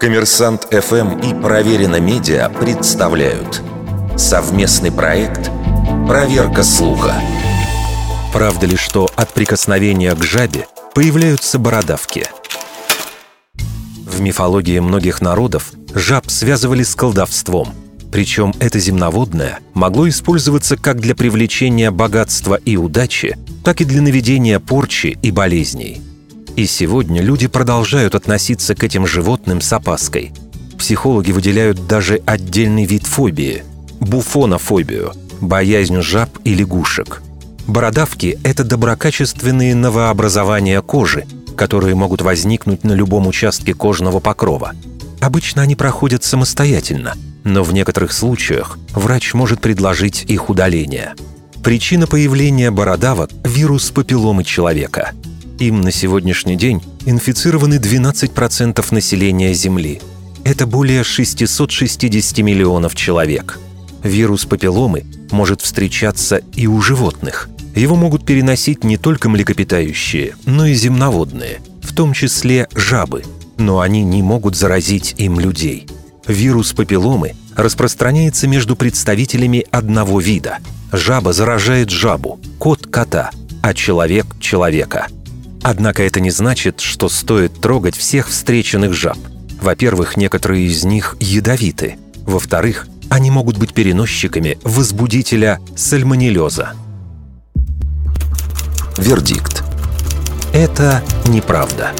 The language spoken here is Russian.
Коммерсант ФМ и Проверено Медиа представляют совместный проект «Проверка слуха». Правда ли, что от прикосновения к жабе появляются бородавки? В мифологии многих народов жаб связывали с колдовством. Причем это земноводное могло использоваться как для привлечения богатства и удачи, так и для наведения порчи и болезней – и сегодня люди продолжают относиться к этим животным с опаской. Психологи выделяют даже отдельный вид фобии – буфонофобию – боязнь жаб и лягушек. Бородавки – это доброкачественные новообразования кожи, которые могут возникнуть на любом участке кожного покрова. Обычно они проходят самостоятельно, но в некоторых случаях врач может предложить их удаление. Причина появления бородавок – вирус папилломы человека – им на сегодняшний день инфицированы 12% населения Земли. Это более 660 миллионов человек. Вирус папилломы может встречаться и у животных. Его могут переносить не только млекопитающие, но и земноводные, в том числе жабы, но они не могут заразить им людей. Вирус папилломы распространяется между представителями одного вида. Жаба заражает жабу, кот – кота, а человек – человека – Однако это не значит, что стоит трогать всех встреченных жаб. Во-первых, некоторые из них ядовиты. Во-вторых, они могут быть переносчиками возбудителя сальмонеллеза. Вердикт. Это неправда.